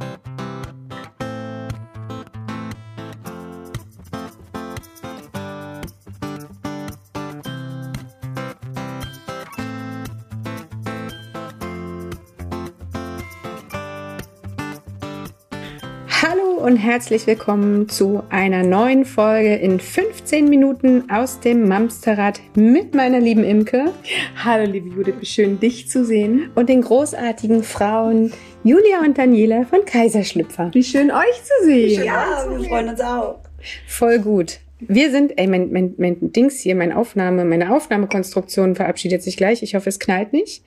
you und herzlich willkommen zu einer neuen Folge in 15 Minuten aus dem Mamsterrad mit meiner lieben Imke. Hallo liebe Judith, wie schön dich zu sehen. Und den großartigen Frauen Julia und Daniela von Kaiserschlüpfer. Wie schön euch zu sehen. Ja, wir freuen uns auch. Voll gut. Wir sind, ey, mein, mein, mein Dings hier, meine Aufnahme, meine Aufnahmekonstruktion verabschiedet sich gleich. Ich hoffe, es knallt nicht.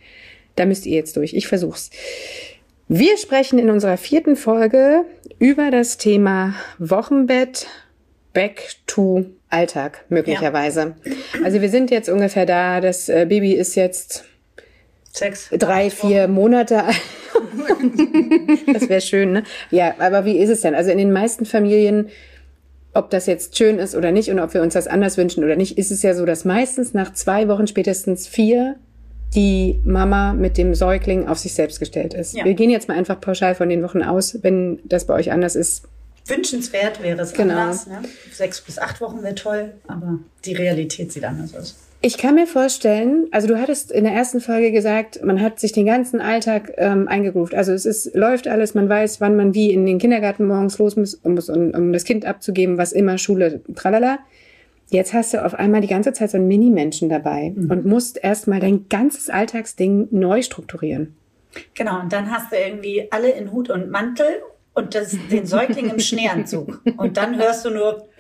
Da müsst ihr jetzt durch. Ich versuch's. Wir sprechen in unserer vierten Folge über das Thema Wochenbett, Back to Alltag möglicherweise. Ja. Also wir sind jetzt ungefähr da, das äh, Baby ist jetzt Sechs. Drei, vier Monate alt. das wäre schön, ne? Ja, aber wie ist es denn? Also in den meisten Familien, ob das jetzt schön ist oder nicht und ob wir uns das anders wünschen oder nicht, ist es ja so, dass meistens nach zwei Wochen, spätestens vier, die Mama mit dem Säugling auf sich selbst gestellt ist. Ja. Wir gehen jetzt mal einfach pauschal von den Wochen aus, wenn das bei euch anders ist. Wünschenswert wäre es genau. anders. Ne? Sechs bis acht Wochen wäre toll, aber die Realität sieht anders aus. Ich kann mir vorstellen, also du hattest in der ersten Folge gesagt, man hat sich den ganzen Alltag ähm, eingegroovt. Also es ist, läuft alles, man weiß, wann man wie in den Kindergarten morgens los muss, um, um, um das Kind abzugeben, was immer, Schule, tralala. Jetzt hast du auf einmal die ganze Zeit so einen Mini-Menschen dabei mhm. und musst erstmal dein ganzes Alltagsding neu strukturieren. Genau, und dann hast du irgendwie alle in Hut und Mantel und das, den Säugling im Schneeanzug. Und dann hörst du nur.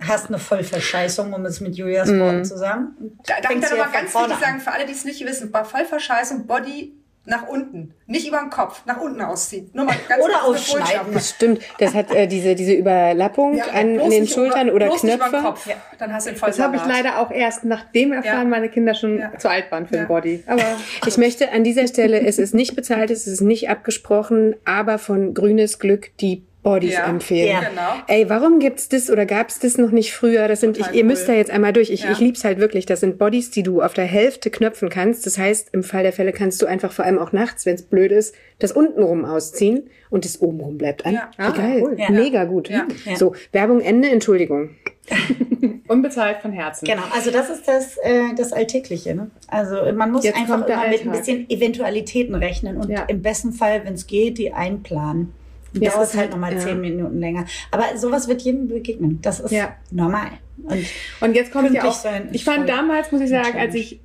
hast eine Vollverscheißung, um es mit Julias Worten mm. zu sagen. Da, darf ich da nochmal ganz wichtig sagen, für alle, die es nicht wissen, bei Vollverscheißung, Body nach unten, nicht über den Kopf, nach unten ausziehen. Nur mal ganz oder ausschneiden. Das stimmt. Das hat äh, diese diese Überlappung ja, an, an den Schultern über, oder Knöpfe. Kopf. Ja, dann hast du den Das habe ich leider auch erst nachdem erfahren, ja. meine Kinder schon ja. zu alt waren für den Body. Aber ich möchte an dieser Stelle, es ist nicht bezahlt, es ist nicht abgesprochen, aber von Grünes Glück die Bodies ja. empfehlen. Ja. Genau. Ey, warum gibt's das oder gab's das noch nicht früher? Das sind, ich, ihr müsst da jetzt einmal durch. Ich, ja. ich lieb's halt wirklich. Das sind Bodies, die du auf der Hälfte knöpfen kannst. Das heißt, im Fall der Fälle kannst du einfach vor allem auch nachts, wenn's blöd ist, das untenrum ausziehen und das obenrum bleibt an. Ja. Wie geil. Cool. Mega gut. So, Werbung Ende, Entschuldigung. Unbezahlt von Herzen. Genau, also das ist das, äh, das Alltägliche. Ne? Also man muss jetzt einfach immer mit ein bisschen Eventualitäten rechnen und im besten Fall, wenn es geht, die einplanen. Ja, dauert es halt nochmal ja. zehn Minuten länger. Aber sowas wird jedem begegnen. Das ist ja. normal. Und, und jetzt kommt ja auch, ich fand damals, muss ich sagen, als ich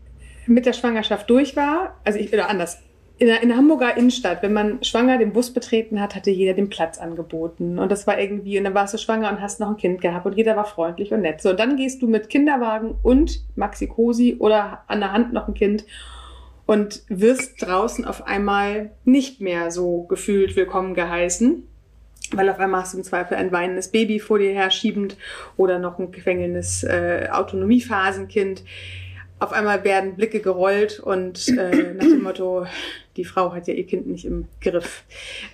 mit der Schwangerschaft durch war, also ich, oder anders, in der, in der Hamburger Innenstadt, wenn man schwanger den Bus betreten hat, hatte jeder den Platz angeboten. Und das war irgendwie, und dann warst du schwanger und hast noch ein Kind gehabt und jeder war freundlich und nett. So, und dann gehst du mit Kinderwagen und Maxi Cosi oder an der Hand noch ein Kind und wirst draußen auf einmal nicht mehr so gefühlt willkommen geheißen. Weil auf einmal hast du im Zweifel ein weinendes Baby vor dir her schiebend oder noch ein quengelndes äh, Autonomiephasenkind. Auf einmal werden Blicke gerollt und äh, nach dem Motto, die Frau hat ja ihr Kind nicht im Griff.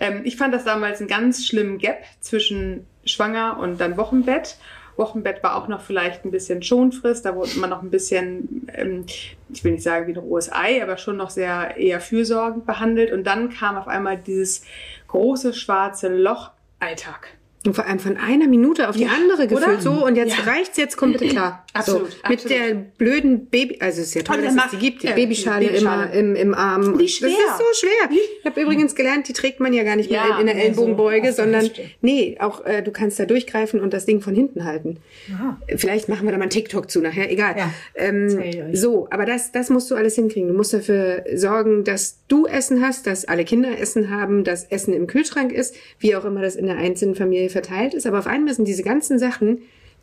Ähm, ich fand das damals einen ganz schlimmen Gap zwischen schwanger und dann Wochenbett. Wochenbett war auch noch vielleicht ein bisschen Schonfrist, da wurde man noch ein bisschen, ähm, ich will nicht sagen wie ein rohes Ei, aber schon noch sehr eher fürsorgend behandelt. Und dann kam auf einmal dieses große schwarze Loch Alltag. Und vor allem von einer Minute auf die ja, andere gefühlt. Oder? So, und jetzt ja. reicht's, jetzt kommt bitte klar. Absolut. So, mit absolut. der blöden Baby, also es ist ja toll, dass es die gibt, die äh, Babyschale, Babyschale, immer im, im Arm. Wie schwer. Das ist so schwer. Ich habe übrigens gelernt, die trägt man ja gar nicht ja, mehr in der Ellenbogenbeuge, so. sondern nee, auch äh, du kannst da durchgreifen und das Ding von hinten halten. Aha. Vielleicht machen wir da mal einen TikTok zu nachher, egal. Ja. Ähm, so, aber das, das musst du alles hinkriegen. Du musst dafür sorgen, dass du Essen hast, dass alle Kinder Essen haben, dass Essen im Kühlschrank ist, wie auch immer das in der einzelnen Familie verteilt ist. Aber auf einmal sind diese ganzen Sachen,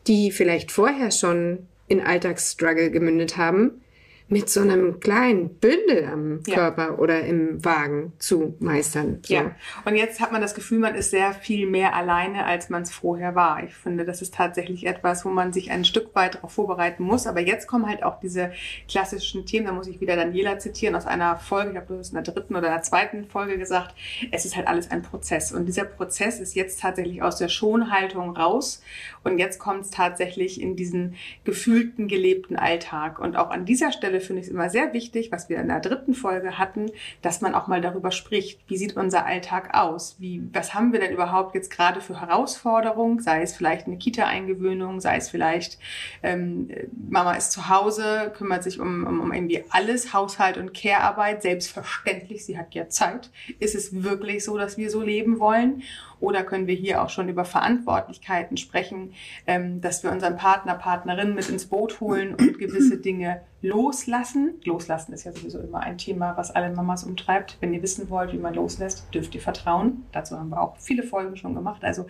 die vielleicht vorher schon in Alltagsstruggle gemündet haben, mit so einem kleinen Bündel am ja. Körper oder im Wagen zu meistern. So. Ja, und jetzt hat man das Gefühl, man ist sehr viel mehr alleine, als man es vorher war. Ich finde, das ist tatsächlich etwas, wo man sich ein Stück weit darauf vorbereiten muss. Aber jetzt kommen halt auch diese klassischen Themen, da muss ich wieder Daniela zitieren aus einer Folge, ich habe das in der dritten oder der zweiten Folge gesagt, es ist halt alles ein Prozess. Und dieser Prozess ist jetzt tatsächlich aus der Schonhaltung raus. Und jetzt kommt es tatsächlich in diesen gefühlten, gelebten Alltag. Und auch an dieser Stelle Stelle finde ich es immer sehr wichtig, was wir in der dritten Folge hatten, dass man auch mal darüber spricht. Wie sieht unser Alltag aus? Wie, was haben wir denn überhaupt jetzt gerade für Herausforderungen? Sei es vielleicht eine Kita-Eingewöhnung, sei es vielleicht ähm, Mama ist zu Hause, kümmert sich um, um, um irgendwie alles, Haushalt und Care-Arbeit. Selbstverständlich, sie hat ja Zeit. Ist es wirklich so, dass wir so leben wollen? Oder können wir hier auch schon über Verantwortlichkeiten sprechen, ähm, dass wir unseren Partner, Partnerin mit ins Boot holen und gewisse Dinge loslassen. Loslassen ist ja sowieso immer ein Thema, was alle Mamas umtreibt. Wenn ihr wissen wollt, wie man loslässt, dürft ihr vertrauen. Dazu haben wir auch viele Folgen schon gemacht. Also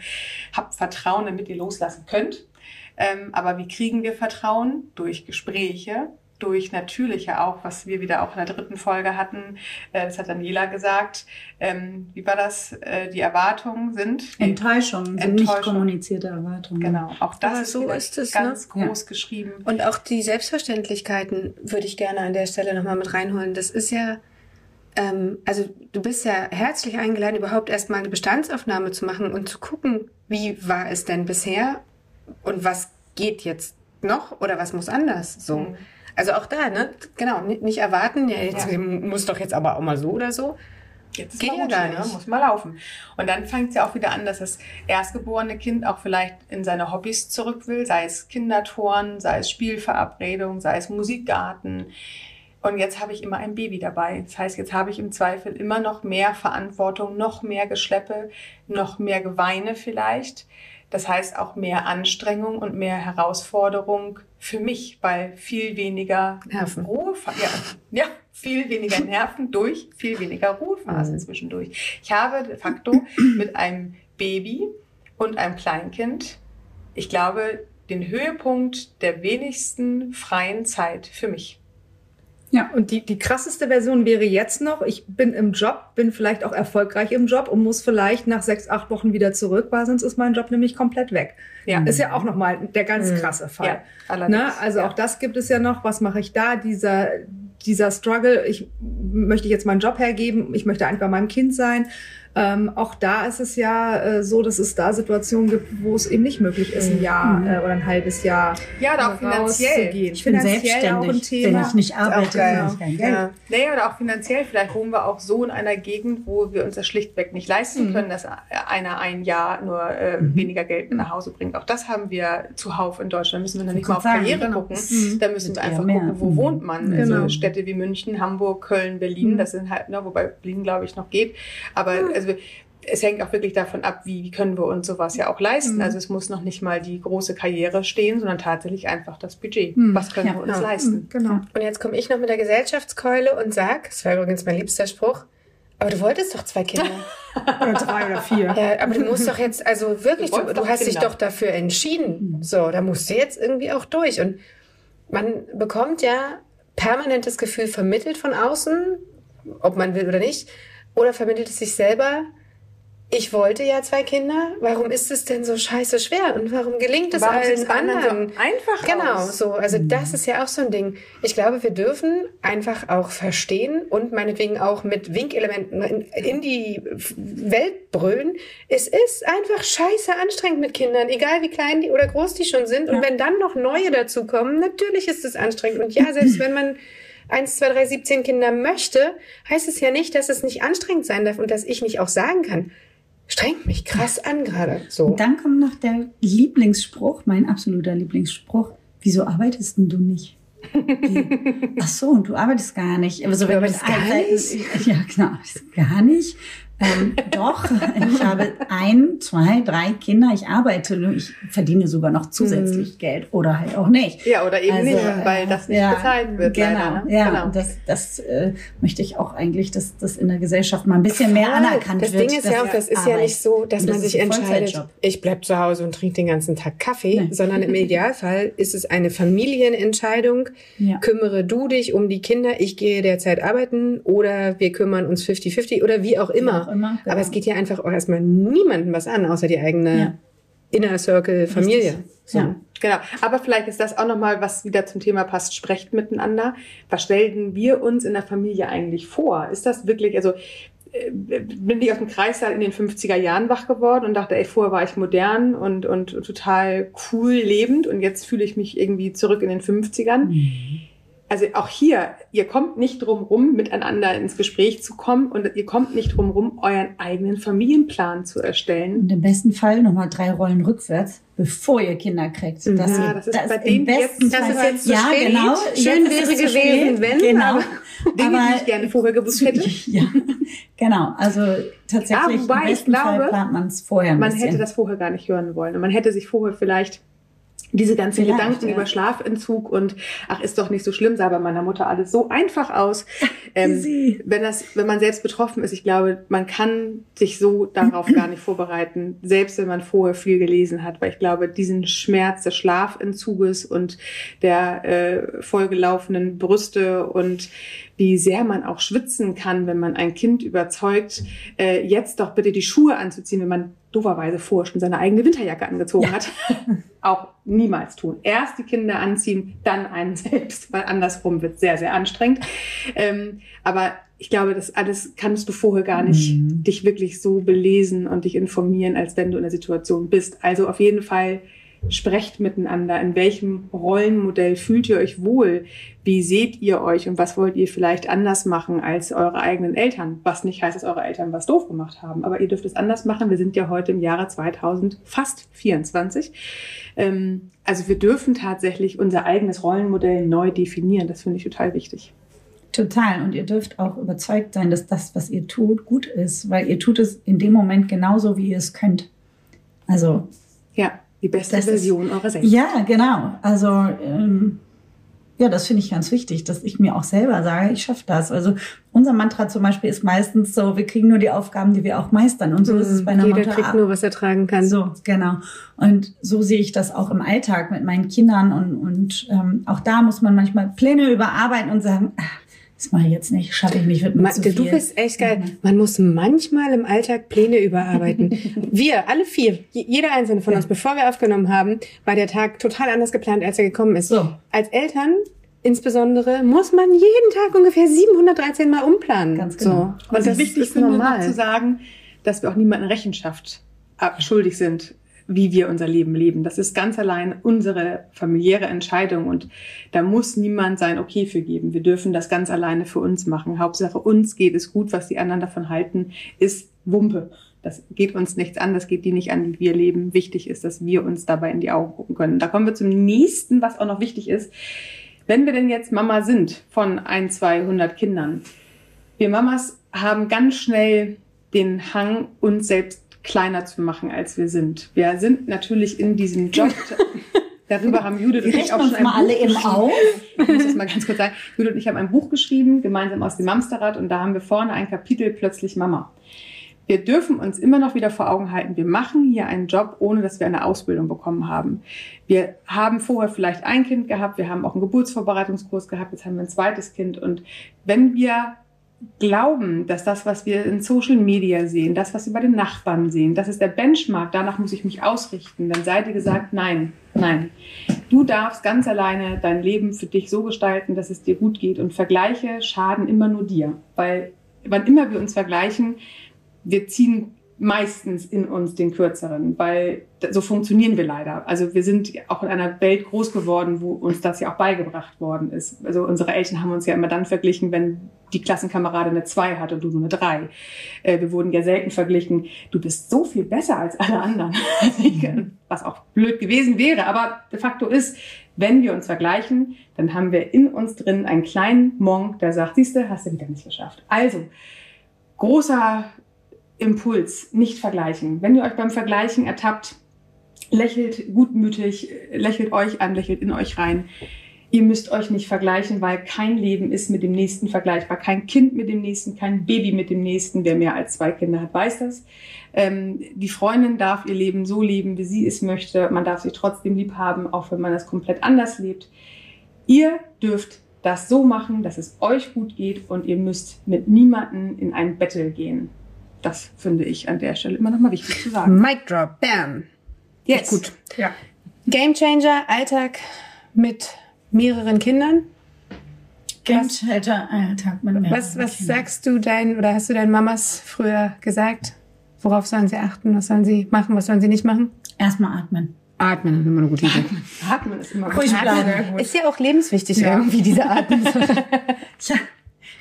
habt Vertrauen, damit ihr loslassen könnt. Ähm, aber wie kriegen wir Vertrauen? Durch Gespräche, durch natürliche auch, was wir wieder auch in der dritten Folge hatten. Äh, das hat Daniela gesagt. Ähm, wie war das? Äh, die Erwartungen sind Enttäuschungen, sind nicht kommunizierte Erwartungen. Genau, auch das Aber so ist es, ganz ne? groß ja. geschrieben. Und auch die Selbstverständlichkeiten würde ich gerne an der Stelle nochmal mit reinholen. Das ist ja ähm, also du bist ja herzlich eingeladen, überhaupt erstmal eine Bestandsaufnahme zu machen und zu gucken, wie war es denn bisher und was geht jetzt noch oder was muss anders so. Mhm. Also auch da, ne? Genau, nicht erwarten, ja, jetzt ja. muss doch jetzt aber auch mal so oder so. Jetzt geht ja gar ne? nicht. Ne? Muss mal laufen. Und dann fängt es ja auch wieder an, dass das erstgeborene Kind auch vielleicht in seine Hobbys zurück will, sei es Kindertoren, sei es Spielverabredung, sei es Musikgarten. Und jetzt habe ich immer ein Baby dabei. Das heißt, jetzt habe ich im Zweifel immer noch mehr Verantwortung, noch mehr Geschleppe, noch mehr Geweine vielleicht. Das heißt auch mehr Anstrengung und mehr Herausforderung für mich, weil viel weniger Nerven. Ruhephase, ja, ja, viel weniger Nerven durch viel weniger Ruhephasen mhm. zwischendurch. Ich habe de facto mit einem Baby und einem Kleinkind, ich glaube, den Höhepunkt der wenigsten freien Zeit für mich. Ja, und die, die krasseste Version wäre jetzt noch, ich bin im Job, bin vielleicht auch erfolgreich im Job und muss vielleicht nach sechs, acht Wochen wieder zurück, weil sonst ist mein Job nämlich komplett weg. Ja. Ist ja auch nochmal der ganz mhm. krasse Fall. Ja, ne? Also ja. auch das gibt es ja noch. Was mache ich da? Dieser, dieser Struggle, ich möchte jetzt meinen Job hergeben, ich möchte einfach bei meinem Kind sein. Ähm, auch da ist es ja äh, so, dass es da Situationen gibt, wo es eben nicht möglich ist, ein mhm. Jahr mhm. äh, oder ein halbes Jahr ja, oder auch finanziell. Ich bin selbstständig, auch ein Thema. wenn ich nicht arbeite, habe ich kein Geld. Ja. Naja, oder auch finanziell. Vielleicht wohnen wir auch so in einer Gegend, wo wir uns das schlichtweg nicht leisten mhm. können, dass einer ein Jahr nur äh, mhm. weniger Geld nach Hause bringt. Auch das haben wir zuhauf in Deutschland. Da müssen wir dann nicht mal auf sagen, Karriere genau. gucken. Mhm. Da müssen wir einfach gucken, wo wohnt man. Also genau. Also Städte wie München, Hamburg, Köln, Berlin, das sind halt, ne, wobei Berlin, glaube ich, noch geht. Aber also es hängt auch wirklich davon ab, wie, wie können wir uns sowas ja auch leisten. Mhm. Also es muss noch nicht mal die große Karriere stehen, sondern tatsächlich einfach das Budget. Mhm. Was können ja, wir uns ja. leisten? Mhm, genau. Und jetzt komme ich noch mit der Gesellschaftskeule und sag, das war übrigens mein liebster Spruch, aber du wolltest doch zwei Kinder. oder drei oder vier. Ja, aber du musst doch jetzt, also wirklich, du, du, du hast dich doch dafür entschieden. Mhm. So, da musst du jetzt irgendwie auch durch. Und man bekommt ja permanentes Gefühl vermittelt von außen, ob man will oder nicht, oder vermittelt es sich selber, ich wollte ja zwei Kinder, warum ist es denn so scheiße schwer und warum gelingt es warum allen anderen? So einfach genau, aus? so. Also mhm. das ist ja auch so ein Ding. Ich glaube, wir dürfen einfach auch verstehen und meinetwegen auch mit Winkelementen in, in die Welt brüllen. Es ist einfach scheiße anstrengend mit Kindern, egal wie klein die oder groß die schon sind. Und ja. wenn dann noch neue dazukommen, natürlich ist es anstrengend. Und ja, selbst wenn man 1, 2, 3, 17 Kinder möchte, heißt es ja nicht, dass es nicht anstrengend sein darf und dass ich nicht auch sagen kann, strengt mich krass an gerade. So. Und dann kommt noch der Lieblingsspruch, mein absoluter Lieblingsspruch. Wieso arbeitest denn du nicht? Ach so, und du arbeitest gar nicht. Also, wenn du arbeitest gar nicht? Ja, genau, gar nicht. Ähm, doch, ich habe ein, zwei, drei Kinder. Ich arbeite, ich verdiene sogar noch zusätzlich mhm. Geld oder halt auch nicht. Ja, oder eben also, nicht, weil das nicht ja, bezahlt wird. Genau, leider, ne? ja, genau. das, das äh, möchte ich auch eigentlich, dass das in der Gesellschaft mal ein bisschen Voll. mehr anerkannt das wird. Das Ding ist ja auch, das ist ja nicht so, dass man sich entscheidet, ich bleib zu Hause und trinke den ganzen Tag Kaffee, nee. sondern im Idealfall ist es eine Familienentscheidung. Ja. Kümmere du dich um die Kinder, ich gehe derzeit arbeiten oder wir kümmern uns 50-50 oder wie auch immer immer. Genau. Aber es geht ja einfach auch erstmal niemandem was an, außer die eigene ja. Inner Circle Familie. So. Ja. Genau. Aber vielleicht ist das auch nochmal, was wieder zum Thema passt, sprecht miteinander. Was stellen wir uns in der Familie eigentlich vor? Ist das wirklich, also äh, bin ich aus dem Kreissaal in den 50er Jahren wach geworden und dachte, ey, vorher war ich modern und, und total cool lebend und jetzt fühle ich mich irgendwie zurück in den 50ern. Mhm also auch hier, ihr kommt nicht drum rum, miteinander ins Gespräch zu kommen und ihr kommt nicht drum rum, euren eigenen Familienplan zu erstellen. Und im besten Fall nochmal drei Rollen rückwärts, bevor ihr Kinder kriegt. Das, ja, das ist das bei denen jetzt, das ist jetzt so ja, spät. genau. Schön wäre gewesen, wenn, genau. aber Dinge, aber, die ich gerne vorher gewusst hätte. Ja, genau. Also tatsächlich ja, wobei, im besten glaube, Fall plant man es vorher ein Man bisschen. hätte das vorher gar nicht hören wollen. Und man hätte sich vorher vielleicht diese ganzen Vielleicht, Gedanken ja. über Schlafentzug und ach, ist doch nicht so schlimm, sah bei meiner Mutter alles so einfach aus. Ähm, wenn das, wenn man selbst betroffen ist, ich glaube, man kann sich so darauf gar nicht vorbereiten, selbst wenn man vorher viel gelesen hat, weil ich glaube, diesen Schmerz des Schlafentzuges und der äh, vollgelaufenen Brüste und wie sehr man auch schwitzen kann, wenn man ein Kind überzeugt, äh, jetzt doch bitte die Schuhe anzuziehen, wenn man dooferweise vorher schon seine eigene Winterjacke angezogen Ja. hat. auch niemals tun. Erst die Kinder anziehen, dann einen selbst, weil andersrum wird sehr, sehr anstrengend. Ähm, aber ich glaube, das alles kannst du vorher gar nicht Mhm. dich wirklich so belesen und dich informieren, als wenn du in der Situation bist. Also auf jeden Fall sprecht miteinander. In welchem Rollenmodell fühlt ihr euch wohl? Wie seht ihr euch und was wollt ihr vielleicht anders machen als eure eigenen Eltern? Was nicht heißt, dass eure Eltern was doof gemacht haben, aber ihr dürft es anders machen. Wir sind ja heute im Jahre 2000 fast 24. Ähm, also wir dürfen tatsächlich unser eigenes Rollenmodell neu definieren. Das finde ich total wichtig. Total. Und ihr dürft auch überzeugt sein, dass das, was ihr tut, gut ist, weil ihr tut es in dem Moment genauso, wie ihr es könnt. Also, Ja, die beste Das ist- Version eurer selbst. ja, genau. Also, ähm, ja, das finde ich ganz wichtig, dass ich mir auch selber sage, ich schaffe das. Also unser Mantra zum Beispiel ist meistens so, wir kriegen nur die Aufgaben, die wir auch meistern. Und so ist es bei einer Jeder Mutter kriegt auch. nur, was er tragen kann. So, genau. Und so sehe ich das auch im Alltag mit meinen Kindern. Und, und ähm, auch da muss man manchmal Pläne überarbeiten und sagen, ah, das mache ich jetzt nicht, schaffe ich nicht, wird mir Ma- zu Du viel. bist echt geil. Man muss manchmal im Alltag Pläne überarbeiten. wir, alle vier, je- jeder einzelne von uns, bevor wir aufgenommen haben, war der Tag total anders geplant, als er gekommen ist. So. Als Eltern insbesondere muss man jeden Tag ungefähr 713 Mal umplanen. Ganz genau. So. Und Und es das ist wichtig, ist finde noch normal. zu sagen, dass wir auch niemanden Rechenschaft ab- schuldig sind, wie wir unser Leben leben. Das ist ganz allein unsere familiäre Entscheidung und da muss niemand sein Okay für geben. Wir dürfen das ganz alleine für uns machen. Hauptsache uns geht es gut, was die anderen davon halten, ist Wumpe. Das geht uns nichts an, das geht die nicht an, wie wir leben. Wichtig ist, dass wir uns dabei in die Augen gucken können. Da kommen wir zum nächsten, was auch noch wichtig ist. Wenn wir denn jetzt Mama sind von ein, 200 Kindern, wir Mamas haben ganz schnell den Hang, uns selbst kleiner zu machen, als wir sind. Wir sind natürlich in diesem Job. Darüber haben Judith und ich auch schon uns ein mal Buch alle eben geschrieben. auf. Ich muss das mal ganz kurz sagen. Judith und ich haben ein Buch geschrieben, gemeinsam aus dem Mamsterrad, und da haben wir vorne ein Kapitel Plötzlich Mama. Wir dürfen uns immer noch wieder vor Augen halten, wir machen hier einen Job, ohne dass wir eine Ausbildung bekommen haben. Wir haben vorher vielleicht ein Kind gehabt, wir haben auch einen Geburtsvorbereitungskurs gehabt, jetzt haben wir ein zweites Kind. Und wenn wir glauben, dass das, was wir in Social Media sehen, das, was wir bei den Nachbarn sehen, das ist der Benchmark, danach muss ich mich ausrichten, dann sei dir gesagt, nein, nein. Du darfst ganz alleine dein Leben für dich so gestalten, dass es dir gut geht. Und Vergleiche schaden immer nur dir. Weil wann immer wir uns vergleichen, wir ziehen meistens in uns den kürzeren, weil so funktionieren wir leider. Also wir sind auch in einer Welt groß geworden, wo uns das ja auch beigebracht worden ist. Also unsere Eltern haben uns ja immer dann verglichen, wenn die Klassenkameradin eine 2 hat und du nur eine 3. Äh, wir wurden ja selten verglichen, du bist so viel besser als alle anderen. Was auch blöd gewesen wäre. Aber de facto ist, wenn wir uns vergleichen, dann haben wir in uns drin einen kleinen Monk, der sagt, siehste, hast du wieder nicht geschafft. Also, großer Impuls, nicht vergleichen. Wenn ihr euch beim Vergleichen ertappt, lächelt gutmütig, lächelt euch an, lächelt in euch rein. Ihr müsst euch nicht vergleichen, weil kein Leben ist mit dem nächsten vergleichbar. Kein Kind mit dem nächsten, kein Baby mit dem nächsten. Wer mehr als zwei Kinder hat, weiß das. Ähm, die Freundin darf ihr Leben so leben, wie sie es möchte. Man darf sich trotzdem lieb haben, auch wenn man das komplett anders lebt. Ihr dürft das so machen, dass es euch gut geht und ihr müsst mit niemanden in ein Battle gehen. Das finde ich an der Stelle immer noch mal wichtig zu sagen. Mic drop, bam. Jetzt. Gut. Ja. Game Changer, Alltag mit mehreren Kindern. Gamechanger, Alltag mit mehreren Was, was Kindern. sagst du deinen oder hast du deinen Mamas früher gesagt? Worauf sollen sie achten? Was sollen sie machen? Was sollen sie nicht machen? Erstmal atmen. Atmen ist immer eine gute Idee. Atmen ist immer gut. Atmen ist ja auch lebenswichtig ja. irgendwie, diese Atmen. Tja,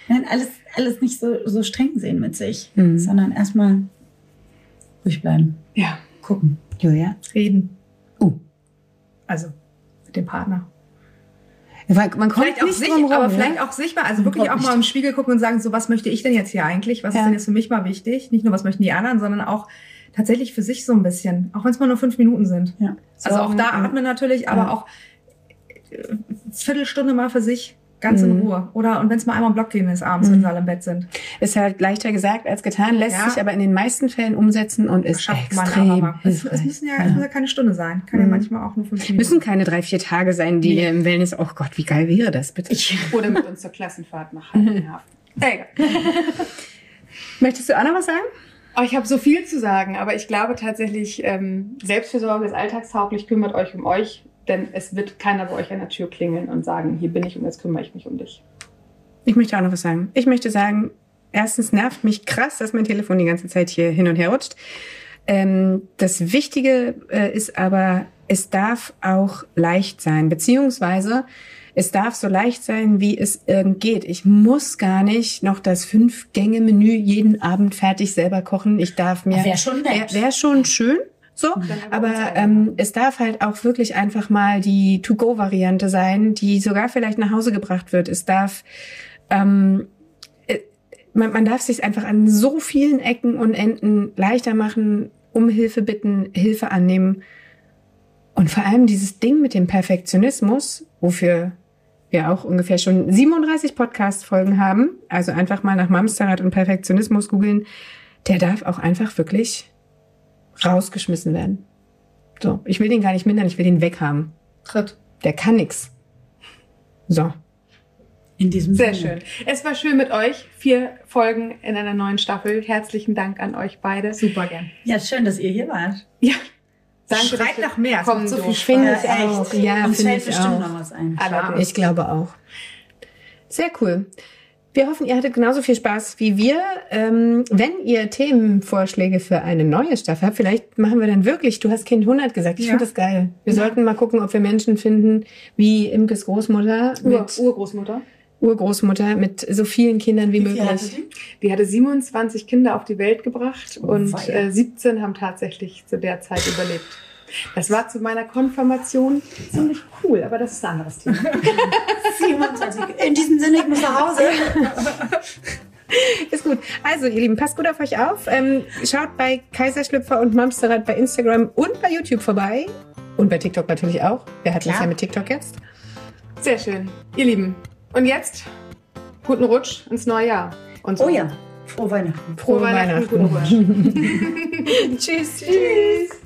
nein, alles, alles nicht so, so streng sehen mit sich, mhm. sondern erstmal ruhig bleiben. Ja. Gucken. Julia? Reden. Uh. Also mit dem Partner. Man, man kommt vielleicht nicht auch sich, rum, aber ja? vielleicht auch sichtbar, also wirklich auch mal im Spiegel gucken und sagen, so was möchte ich denn jetzt hier eigentlich? Was ja. ist denn jetzt für mich mal wichtig? Nicht nur was möchten die anderen, sondern auch tatsächlich für sich so ein bisschen, auch wenn es mal nur fünf Minuten sind. Ja. Also auch da atmen natürlich, aber ja. auch äh, Viertelstunde mal für sich ganz mhm. in Ruhe. Oder und wenn es mal einmal im Block gehen ist abends, mhm. wenn sie alle im Bett sind. Ist halt leichter gesagt als getan, lässt ja. sich aber in den meisten Fällen umsetzen und ist Schafft extrem. Es, es, müssen ja, ja. Es muss ja keine Stunde sein, kann mhm. ja manchmal auch nur fünf Minuten. Müssen keine drei, vier Tage sein, die nee. im Wellness. Oh Gott, wie geil wäre das bitte? Ich, oder mit uns zur Klassenfahrt nach Heiligenhafen. Egal. Möchtest du auch noch was sagen? Oh, ich habe so viel zu sagen, aber ich glaube tatsächlich, ähm, Selbstfürsorge ist alltagstauglich, kümmert euch um euch, denn es wird keiner bei euch an der Tür klingeln und sagen, hier bin ich und jetzt kümmere ich mich um dich. Ich möchte auch noch was sagen. Ich möchte sagen, erstens nervt mich krass, dass mein Telefon die ganze Zeit hier hin und her rutscht. Ähm, das Wichtige äh, ist aber, es darf auch leicht sein, beziehungsweise es darf so leicht sein, wie es irgend geht. Ich muss gar nicht noch das Fünf-Gänge-Menü jeden Abend fertig selber kochen. Ich darf mir. Wäre schon nett. Wäre wär schon schön. So, aber ähm, es darf halt auch wirklich einfach mal die To-Go-Variante sein, die sogar vielleicht nach Hause gebracht wird. Es darf, ähm, äh, man, man darf sich einfach an so vielen Ecken und Enden leichter machen, um Hilfe bitten, Hilfe annehmen. Und vor allem dieses Ding mit dem Perfektionismus, wofür wir auch ungefähr schon 37 Podcast-Folgen haben, also einfach mal nach Mamsterrad und Perfektionismus googeln, der darf auch einfach wirklich rausgeschmissen werden. So, ich will den gar nicht mindern, ich will den weghaben. Tritt. Der kann nix. So. In diesem Sehr Sinne. schön. Es war schön mit euch. Vier Folgen in einer neuen Staffel. Herzlichen Dank an euch beide. Super gern. Ja, schön, dass ihr hier wart. Ja. Danke, Schreit nach mehr. Kommen so viel finde ich auch. Ja, Uns fällt bestimmt noch was ein. Ich glaube auch. Sehr cool. Wir hoffen, ihr hattet genauso viel Spaß wie wir. Ähm, wenn ihr Themenvorschläge für eine neue Staffel habt, vielleicht machen wir dann wirklich, du hast Kind 100 gesagt, ich ja. finde das geil. Wir ja. sollten mal gucken, ob wir Menschen finden, wie Imkes Großmutter. Ur mit Urgroßmutter. Urgroßmutter mit so vielen Kindern wie, wie möglich. Hatte die? die? hatte 27 Kinder auf die Welt gebracht oh, und äh, 17 haben tatsächlich zu der Zeit überlebt. Das war zu meiner Konfirmation ziemlich cool, aber das ist ein anderes Thema. 27. In diesem Sinne, ich muss nach Hause. Ist gut. Also, ihr Lieben, passt gut auf euch auf. Ähm, schaut bei Kaiserschlüpfer und Mamsterrad bei Instagram und bei YouTube vorbei. Und bei TikTok natürlich auch. Wer hat das ja mit TikTok jetzt? Sehr schön. Ihr Lieben. Und jetzt guten Rutsch ins neue Jahr. Und so. Oh ja. Frohe Weihnachten. Frohe, Frohe Weihnachten. Weihnachten. Guten Rutsch. tschüss. Tschüss.